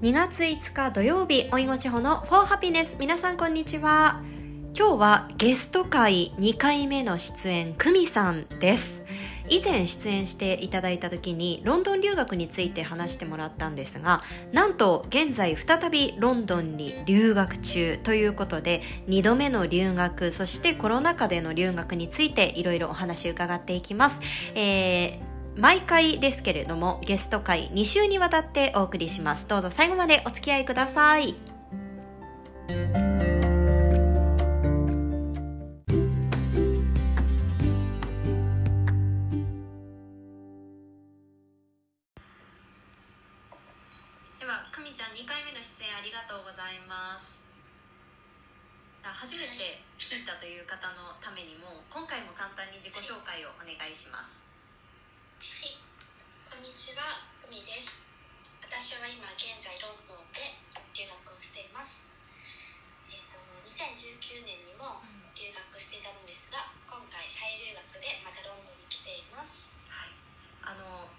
2月5日土曜日、おいご地方の For Happiness。皆さんこんにちは。今日はゲスト会2回目の出演、久美さんです。以前出演していただいた時にロンドン留学について話してもらったんですがなんと現在再びロンドンに留学中ということで2度目の留学そしてコロナ禍での留学についていろいろお話伺っていきます、えー毎回ですけれどもゲスト会2週にわたってお送りします。どうぞ最後までお付き合いください。では久美ちゃん2回目の出演ありがとうございます。初めて聞いたという方のためにも今回も簡単に自己紹介をお願いします。はい、ちは、ふみです。私は今現在ロンドンで留学をしています。えっ、と2019年にも留学していたのですが、今回再留学でまたロンドンに来ています。はい、あの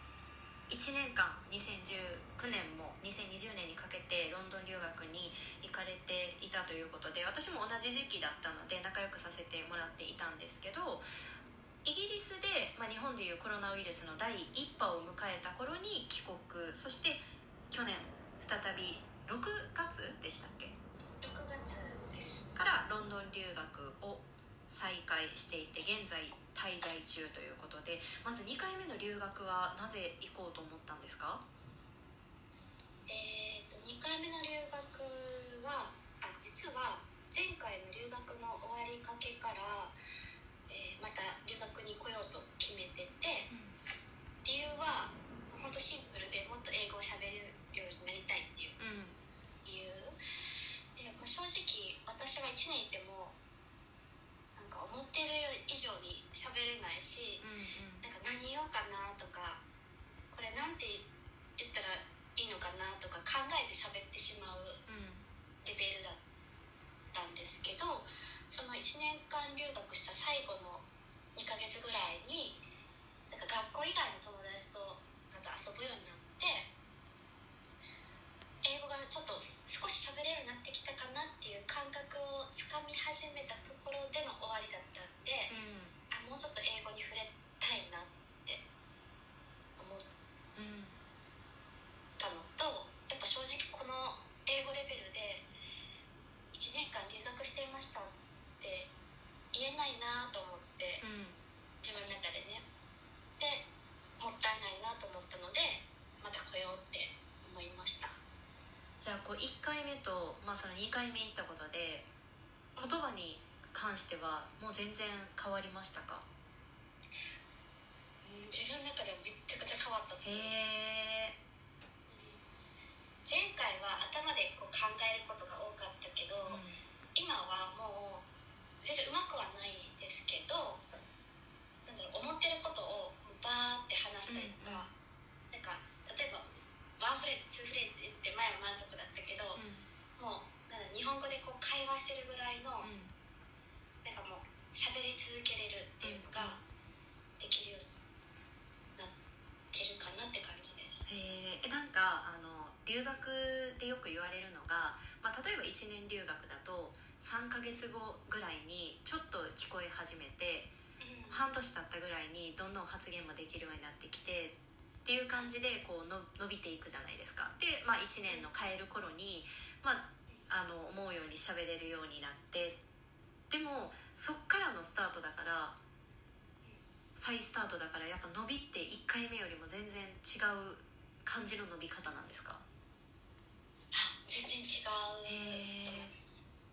1年間2019年も2020年にかけてロンドン留学に行かれていたということで私も同じ時期だったので仲良くさせてもらっていたんですけどイギリスで、まあ、日本でいうコロナウイルスの第1波を迎えた頃に帰国。そして去年再び6月でしたっけ？6月です。からロンドン留学を再開していて現在滞在中ということで。まず2回目の留学はなぜ行こうと思ったんですか？えっ、と2回目の留学はあ実は前回の留学の終わりかけから、また留学に来ようと決めてて。理由は本当シンプルでもっと英語を喋れるようになりたいっていう。うん。理由。で、まあ、正直私は1年いてもなんか思ってる以上に喋れないしうんなんか何言おうかなとかこれなんて言ったらいいのかなとか考えて喋ってしまううん。レベルだったんですけどその1年間留学した最後の2ヶ月ぐらいになんか学校以外の友達となんか遊ぶようになって英語がちょっと少し喋れるようになってきたかなっていう感覚をつかみ始めたところでの終わりだったんでうん。あもうちょっと英語に触れたいなって思っうんたのとやっぱ正直この英語レベルで1年間留学していましたって言えないなと思ってうん自分の中でね。でもったいないなと思ったのでまた来ようって思いました。じゃあこう1回目と、まあ、その2回目行ったことで言葉に関してはもう全然変わりましたか？うん自分の中でもめっちゃくちゃ変わったと思います。前回は頭でこう考えることが多かったけど、今はもう全然うまくはないですけどなんだろう思ってることをバーって話したりとか、なんか例えばワンフレーズツーフレーズ言って前は満足だったけど、もうなんだ日本語でこう会話してるぐらいの、なんかもう喋り続けれるっていうのができるようになってるかなって感じです。へえなんかあの留学でよく言われるのが、まあ、例えば1年留学だと3ヶ月後ぐらいにちょっと聞こえ始めてうん。半年経ったぐらいにどんどん発言もできるようになってきてっていう感じでこうの伸びていくじゃないですか。で、まあ、1年の変える頃に、まあ、あの思うように喋れるようになってでもそっからのスタートだから再スタートだからやっぱ伸びって1回目よりも全然違う感じの伸び方なんですか？あ全然違う。へえ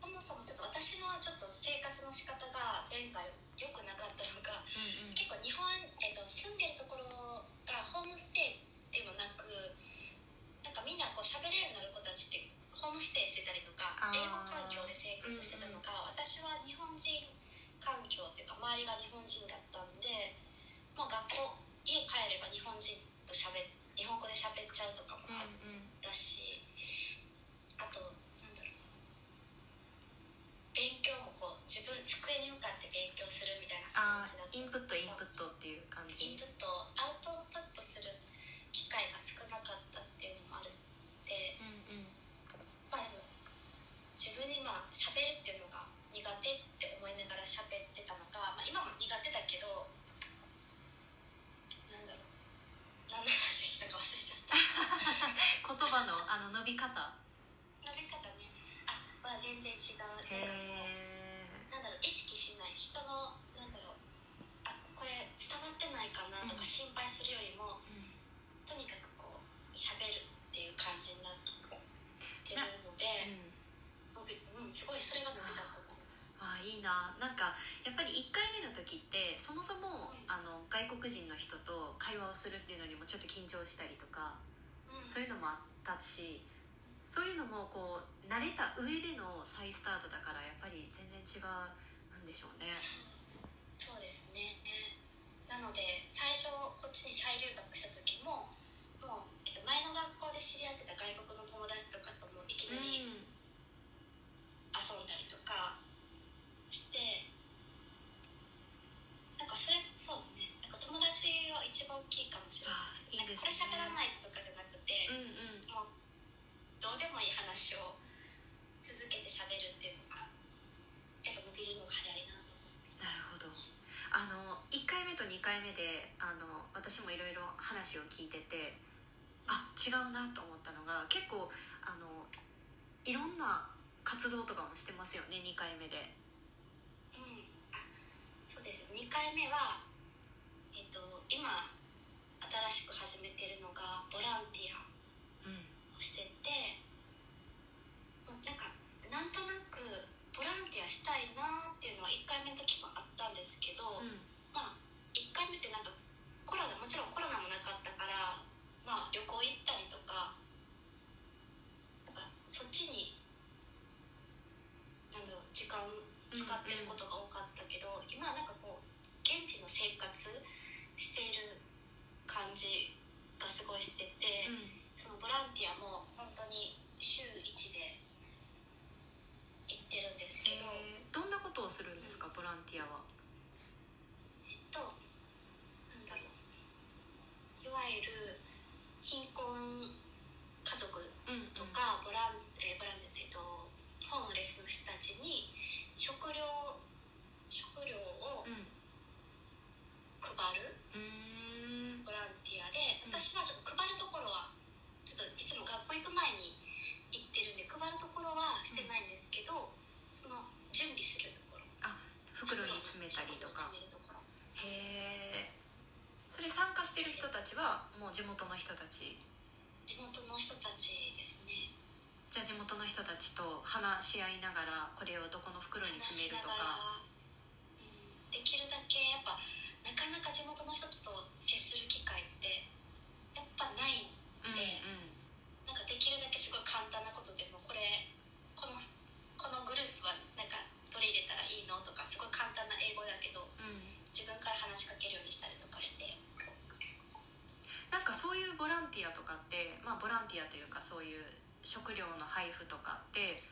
そもそもちょっと私のちょっと生活の仕方が前回良くなかったのがうんうん。結構日本、えっと住んでるところがホームステイび方？伸び方ね。あは全然違う。へえなんだろう意識しない。人のなんだろう。あこれ伝わってないかなとか心配するよりも、うん、とにかくこう喋るっていう感じになってるので、うん、伸びうん、すごいそれが伸びたと思う。あいいな。なんかやっぱり1回目の時ってそもそも、あの外国人の人と会話をするっていうのにもちょっと緊張したりとか、うん、そういうのもあったしそういうのもこう慣れた上での再スタートだからやっぱり全然違うんでしょうね。そうそうですね。なので最初こっちに再留学した時ももう、えっと、前の学校で知り合ってた外国の友達とかともいきなり遊んだりとかしてなんかそれそうねなんか友達が一番大きいかもしれないあいいですねなんかこれ喋らないととかじゃなくて、うんうんもうどうでもいい話を続けて喋るっていうのがやっぱ伸びるのが早いなと思いますなるほどあの1回目と2回目であの私もいろいろ話を聞いててあ違うなと思ったのが結構あのいろんな活動とかもしてますよね2回目で。うん、そうです2回目は、えっと今新しく始めてるのがボランティアうんをしててもうなんかなんとなくボランティアしたいなっていうのは1回目の時もあったんですけど、うんまあ1回目ってなんかコロナもちろんコロナもなかったから、まあ、旅行行ったりとかなんかそっちになんだろう時間使ってることが多かったけど、今はなんかこう現地の生活している感じがすごいしてて、そのボランティアも本当に週1で行ってるんですけど、えーどんなことをするんですかボランティアはえっとなんだろういわゆる貧困家族うんとか、ボランえーボランティアえっとホームレスの人たちに食料食料をうん。配るうん。ボランティアでうん。私はちょっと配るところはちょっといつも学校行く前に行ってるんで配るところはしてないんですけど、その準備するところ。あ袋に詰めたりとか。へえそれ参加してる人たちはもう地元の人たち？地元の人たちですねじゃあ地元の人たちと話し合いながらこれをどこの袋に詰めるとか。うんできるだけやっぱなかなか地元の人と接する機会ってやっぱないんうんで、なんかできるだけすごい簡単なことでもこれこのこのグループはなんか取り入れたらいいのとかすごい簡単な英語だけどうんうん自分から話しかけるようにしたりとかしてなんかそういうボランティアとかってまあボランティアというかそういう食料の配布とかって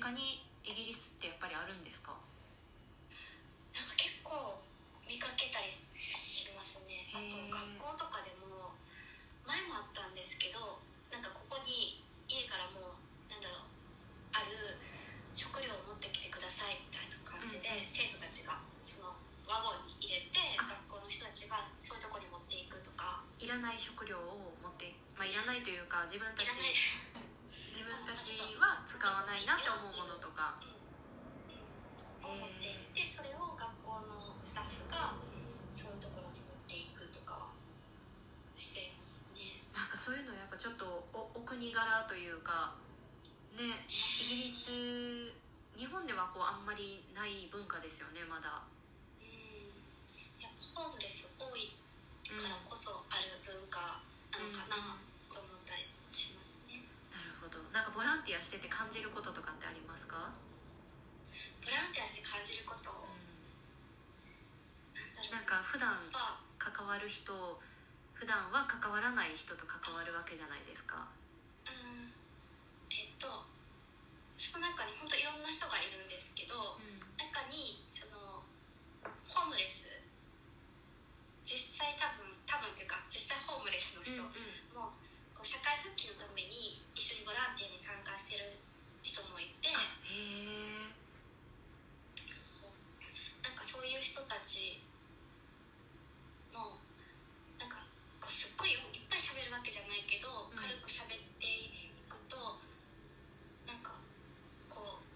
家にイギリスってやっぱりあるんですかなんか結構見かけたりしますねあへーと学校とかでも前もあったんですけどなんかここに家からもうなんだろうある食料を持ってきてくださいみたいな感じで、うんうん生徒たちがそのワゴンに入れてあ学校の人たちがそういうとこに持っていくとかいらない食料を持ってまあいらないというか自分たちいらない自分たちは使わないなって思うものとかを持っていってそれを学校のスタッフがそういうところに持っていくとかはしていますねなんかそういうのやっぱちょっとおお国柄というかねイギリス日本ではこうあんまりない文化ですよねまだ。うん。やっぱホームレス多いからこそある文化なのかなと思ったりしますね。なるほど。なんかボランティアしてて感じることとかってありますか、ボランティアして感じること？をなんか普段関わる人普段は関わらない人と関わるわけじゃないですかちもなんかこうすっごいいっぱい喋るわけじゃないけど、うん、軽く喋っていくとなんかこう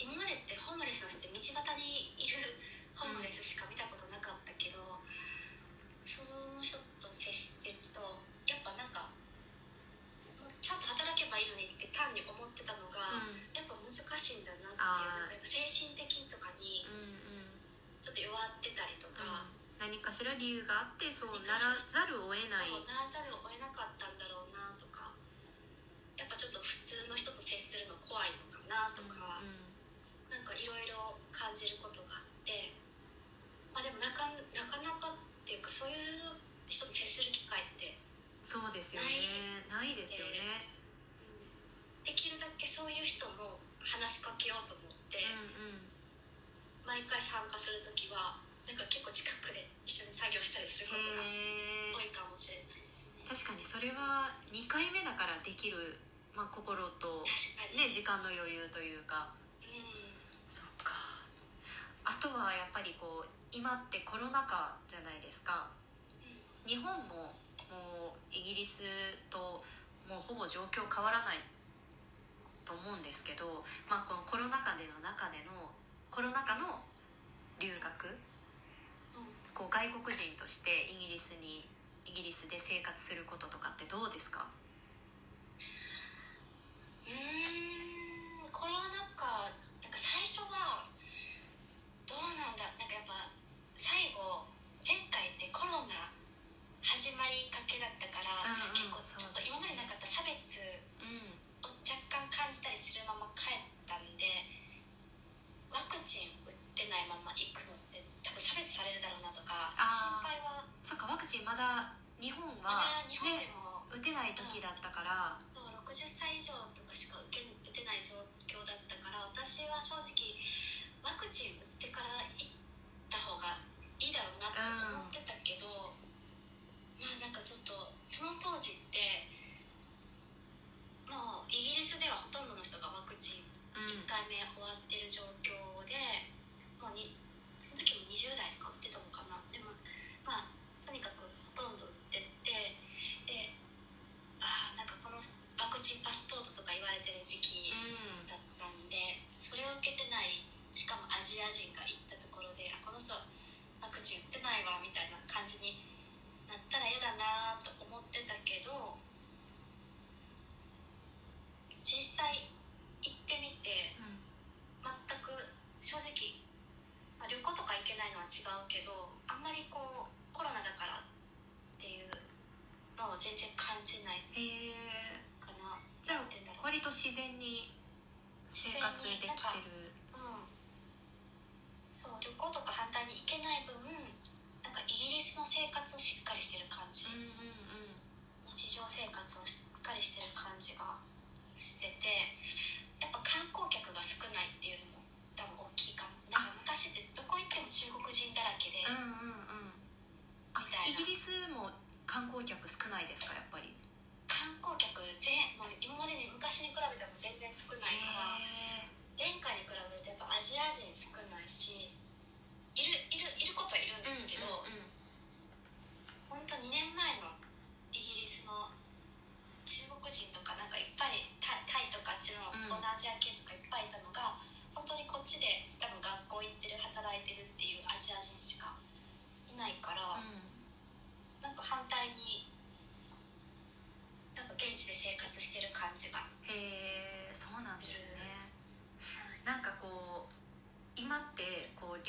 今までってホームレスの人って道端にいるホームレスしか見たことなかったけど、うん、その人と接してるとやっぱなんか。ちゃんと働けばいいのにって単に思ってたのが、うん、やっぱ難しいんだなっていうなんか精神的とかにがあってそうならざるを得ない。そうならざるを得なかったんだろうなとかやっぱちょっと普通の人と接するの怖いのかなとか、うんなんかいろいろ感じることがあって、まあ、でもなかなかなかっていうかそういう人と接する機会って、そうですよね。ない。ですよね。できるだけそういう人も話しかけようと思って、うんうん毎回参加する時はなんか結構近くで一緒に作業したりすることが多いかもしれないですね。確かにそれは2回目だからできる、まあ、心と、ね、時間の余裕というか。うん。そっか。あとはやっぱりこう今ってコロナ禍じゃないですか。日本ももうイギリスともうほぼ状況変わらないと思うんですけど、まあ、このコロナ禍での中でのコロナ禍の留学。うん。こう外国人としてイギリスにイギリスで生活することとかってどうですか？うーんコロナ禍なんか最初はどうなんだなんかやっぱ最後前回ってコロナ始まりかけだったから、うんうん結構ちょっと今までなかった差別うんを若干感じたりするまま帰チン打ってないまま行くのって多分差別されるだろうなとか心配は。そっかワクチンまだ日本は日本でねも、打てない時だったから。そう60歳以上とかしか打てない状況だったから私は正直ワクチン打ってから行った方がいいだろうなって思ってたけど、まあなんかちょっとその当時ってもうイギリスではほとんどの人がワクチンうん1回目終わってる状況でもうにその時も20代とか打ってたのかな。でもまあとにかくほとんど打ってってでああなんかこのワクチンパスポートとか言われてる時期うん。だったんでそれを受けてないしかもアジア人が行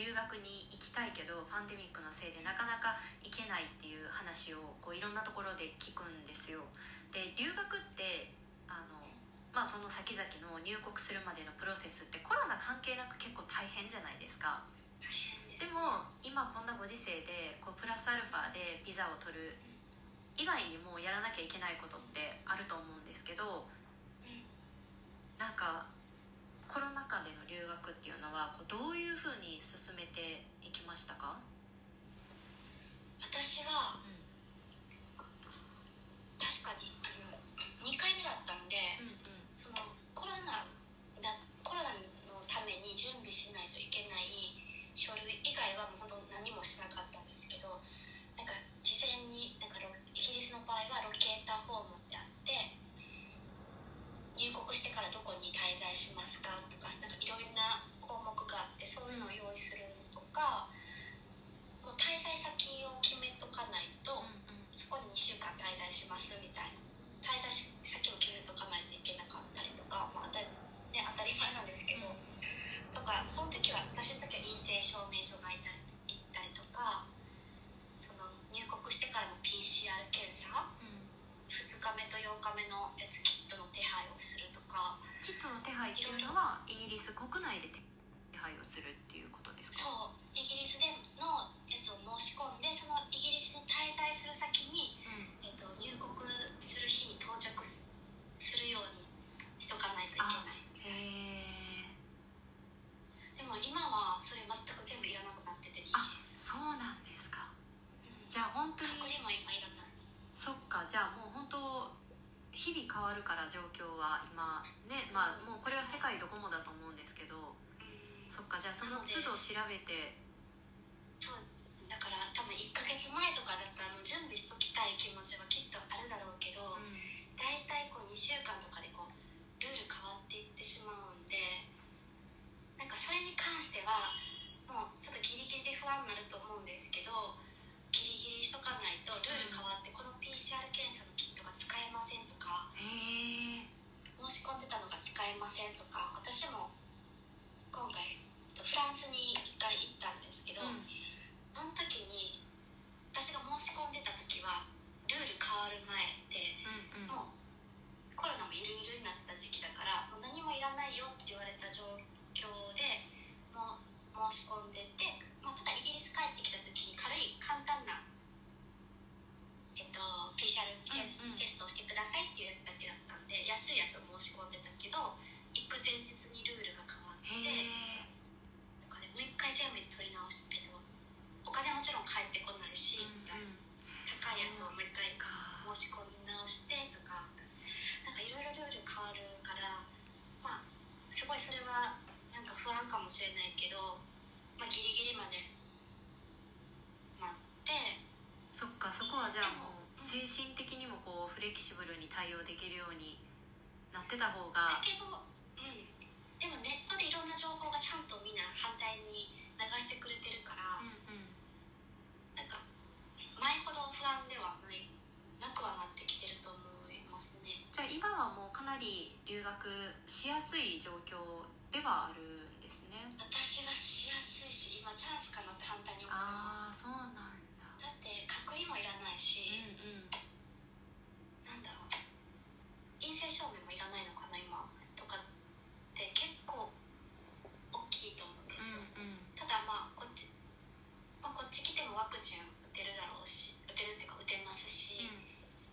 留学に行きたいけどパンデミックのせいでなかなか行けないっていう話をこういろんなところで聞くんですよ。で留学ってあのまあその先々の入国するまでのプロセスってコロナ関係なく結構大変じゃないですか。でも今こんなご時世でこうプラスアルファでビザを取る以外にもやらなきゃいけないことってあると思うんですけどうん。なんかコロナ禍での留学っていうのはこうどういうふうに進めていきましたか、私はう確かにあの2回目だったんで、んうんするっていうことですか？そうイギリスでのやつを申し込んでそのイギリスに滞在する先に、うん。えっと入国する日に到着すするようにしとかないといけない。へえでも今はそれ全く全部いらなくなっててイギあリス、そうなんですか。うんじゃあ本当に隔離も今いらない。そっかじゃあもう本当日々変わるから状況は今ねまあもうこれは世界どこもだと思うんですけどうんそっかじゃあその都度調べて。そうだから多分1ヶ月前とかだったらもう準備しときたい気持ちはきっとあるだろうけど、うん。大体こう2週間とかでこうルール変わっていってしまうんでなんかそれに関してはもうちょっとギリギリで不安になると思うんですけどギリギリしとかないとルール変わってこの PCR 検査のキットが使えませんとか申し込んでたのが使えませんとか私も今回フランスに1回行ったんですけど、うん。その時に私が申し込んでた時はルール変わる前でうんうん。もうコロナもゆるゆるになってた時期だからもう何もいらないよって言われた状況でもう申し込んでて、まあ、ただイギリス帰ってきた時に軽い簡単な、えっと、PCR テス,、テストをしてくださいっていうやつだけだったんで安いやつを申し込んでたけど行く前日にルールが変わってもう一回全部取り直して、えっと、お金もちろん返ってこないし、うんうん高いやつをもう一回か申し込み直してとかなんかいろいろルール変わるからまあすごいそれはなんか不安かもしれないけど、まあ、ギリギリまで待ってそっかそこはじゃあもう精神的にもこうフレキシブルに対応できるようになってた方だがけど、うん、でもネットでいろんな情報がちゃんとみんな反対に流してくれてるから、うんうんなんか前ほど不安ではないなくはなってきてると思いますね。じゃあ今はもうかなり留学しやすい状況ではあるんですね私はしやすいし今チャンスかなって反対に思いますああそうなんだだって隔離もいらないし、うんうんなんだろう陰性証明もいらないのかな今とかって結構大きいと思うんですよ、うんうんただまあこっち、まあ、こっち来てもワクチン打てるだろうし打てるっていうか打てますし、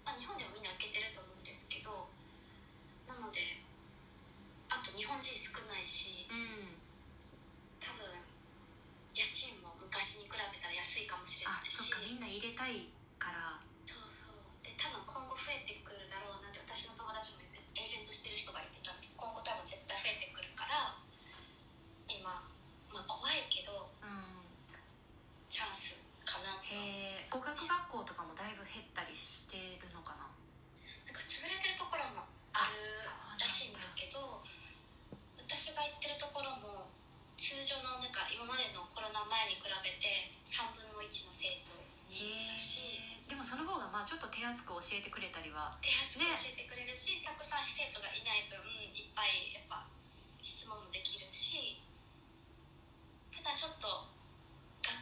まあ、日本でもみんな受けてると思うんですけどなのであと日本人少ないしうん多分家賃も昔に比べたら安いかもしれあないしそっかみんな入れたいからそうそうで多分今後増えてくるだろうなって私の友達も言ってエージェントしてる人が言ってたんですけど今後多分絶対増えてくるから今、まあ、怖いけどうんチャンスかなとへえ語学学校とかもだいぶ減ったりしてるのかななんか潰れてるところもあるそうなんだらしいんだけど私が行ってるところも通常のなんか今までのコロナ前に比べて3分の1の生徒人数だしへえでもその方がまあちょっと手厚く教えてくれたりは。手厚く教えてくれるし、たくさん生徒がいない分いっぱいやっぱ質問もできるしただちょっと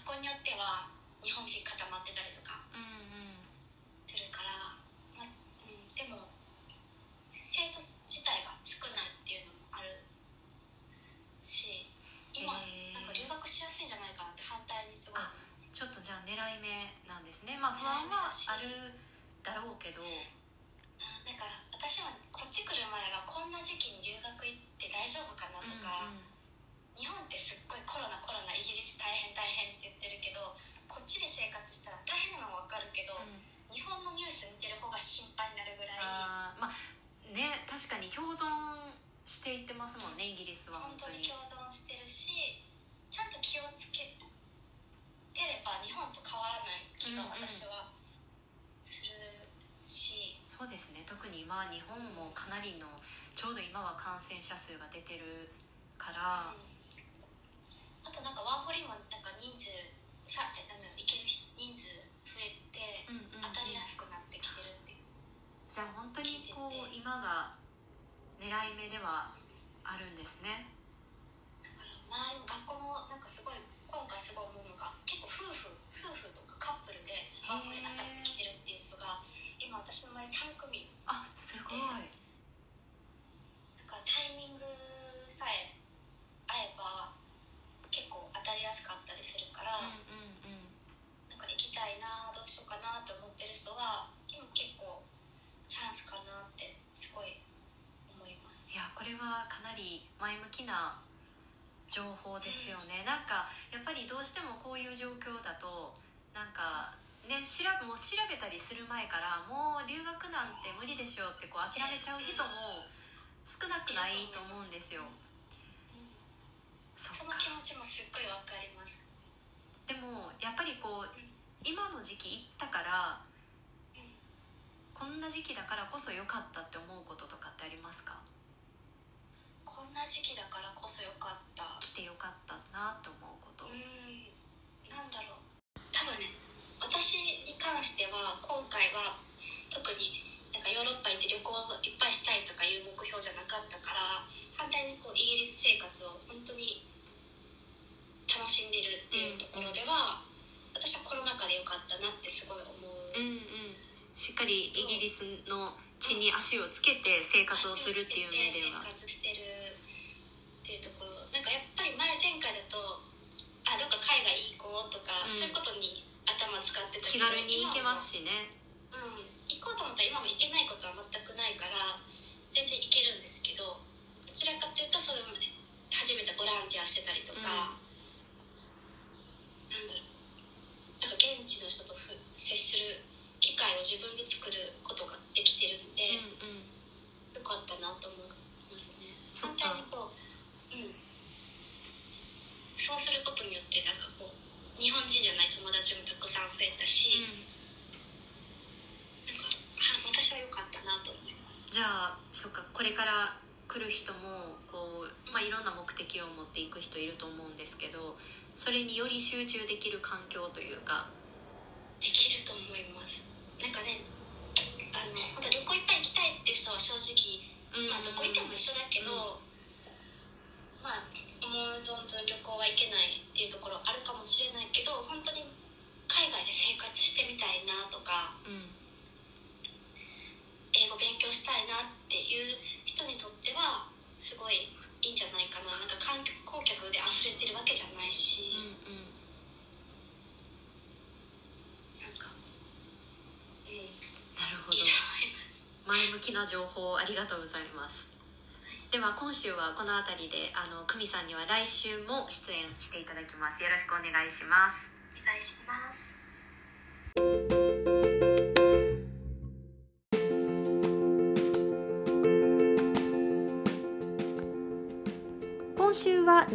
学校によっては日本人固まってたりとかうんうんするから、まうん、でも生徒自体が少ないっていうのもあるし今、なんか留学しやすいんじゃないかなって反対にすごいあちょっとじゃあ狙い目なんですね。まあ不安はあるだろうけどあなんか私はこっち来る前はこんな時期に留学行って大丈夫かなとか、うんうん。日本ってすっごいコロナコロナイギリス大変大変って言ってるけどこっちで生活したら大変なのも分かるけど、うん。日本のニュース見てる方が心配になるぐらい。あーまあね確かに共存していってますもんねイギリスは本本当に共存してるしちゃんと気をつけてれば日本と変わらない気がうんうん。私はするし、そうですね。特に今日本もかなりのちょうど今は感染者数が出てるから、うん。あとなんかワーホリもなんか人数さ行ける人数増えてうんうんうん。当たりやすくなってきてるっていう。じゃあ本当にこう今が狙い目ではあるんですね。だから周りも学校もなんかすごい今回すごい思うのが結構夫婦夫婦とかカップルでワーホリ当たってきてるっていう人が今私の前3組。あすごい、えー、なんかタイミングさえ合えば結構当たりやすかったりするから、なんか行きたいなどうしようかなと思ってる人は今結構チャンスかなってすごい思います。いやこれはかなり前向きな情報ですよね、うん、なんかやっぱりどうしてもこういう状況だとなんかね調べもう調べたりする前からもう留学なんて無理でしょってこう諦めちゃう人も少なくないと思うんですよ。その気持ちもすっごいわかります。でもやっぱりこう今の時期行ったからこんな時期だからこそ良かったって思うこととかってありますか？こんな時期だからこそ良かった。来て良かったなって思うこと。うん。なんだろう。多分ね私に関しては今回は特になんかヨーロッパ行って旅行いっぱいしたいとかいう目標じゃなかったから反対にこうイギリス生活を本当に楽しんでるっていうところでは、私はコロナ禍で良かったなってすごい思う、うんうん。しっかりイギリスの地に足をつけて生活をするっていう目では。生活してるっていうところなんかやっぱり前前回だとあどっか海外行こうとか、うん。そういうことに頭使ってた気軽に行けますしね。ううん。行こうと思ったら今も行けないことは全くないから全然行けるんですけどどちらかというとそれもね初めてボランティアしてたりとか、なんだろう。なんか現地の人とふ接する機会を自分で作ることができてるんで、うんうん。よかったなと思いますね。反か。対にこううん。そうすることによってなんか日本人じゃない友達もたくさん増えたし、なんかあ私は良かったなと思います。じゃあそっかこれから来る人もこう、まあ、いろんな目的を持っていく人いると思うんですけどそれにより集中できる環境というか。できると思います。なんかねあの本当旅行いっぱい行きたいっていう人は正直、まあ、どこ行っても一緒だけど、まあ思う存分旅行は行けないっていうところあるかもしれないけど本当に海外で生活してみたいなとかうん英語勉強したいなっていう人にとってはすごいいいんじゃないかな。なんか観光客で溢れてるわけじゃないし、うんうん。なんかうん。いいなるほど。と思います。前向きな情報ありがとうございますでは今週はこの辺りであの久美さんには来週も出演していただきます。よろしくお願いします。お願いします。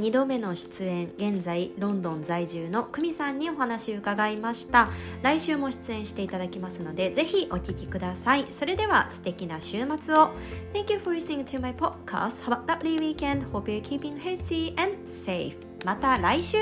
2度目の出演現在ロンドン在住の久美さんにお話を伺いました来週も出演していただきますのでぜひお聴きくださいそれでは素敵な週末を Thank you for listening to my podcast Have a lovely weekend Hope you're keeping healthy and safe また来週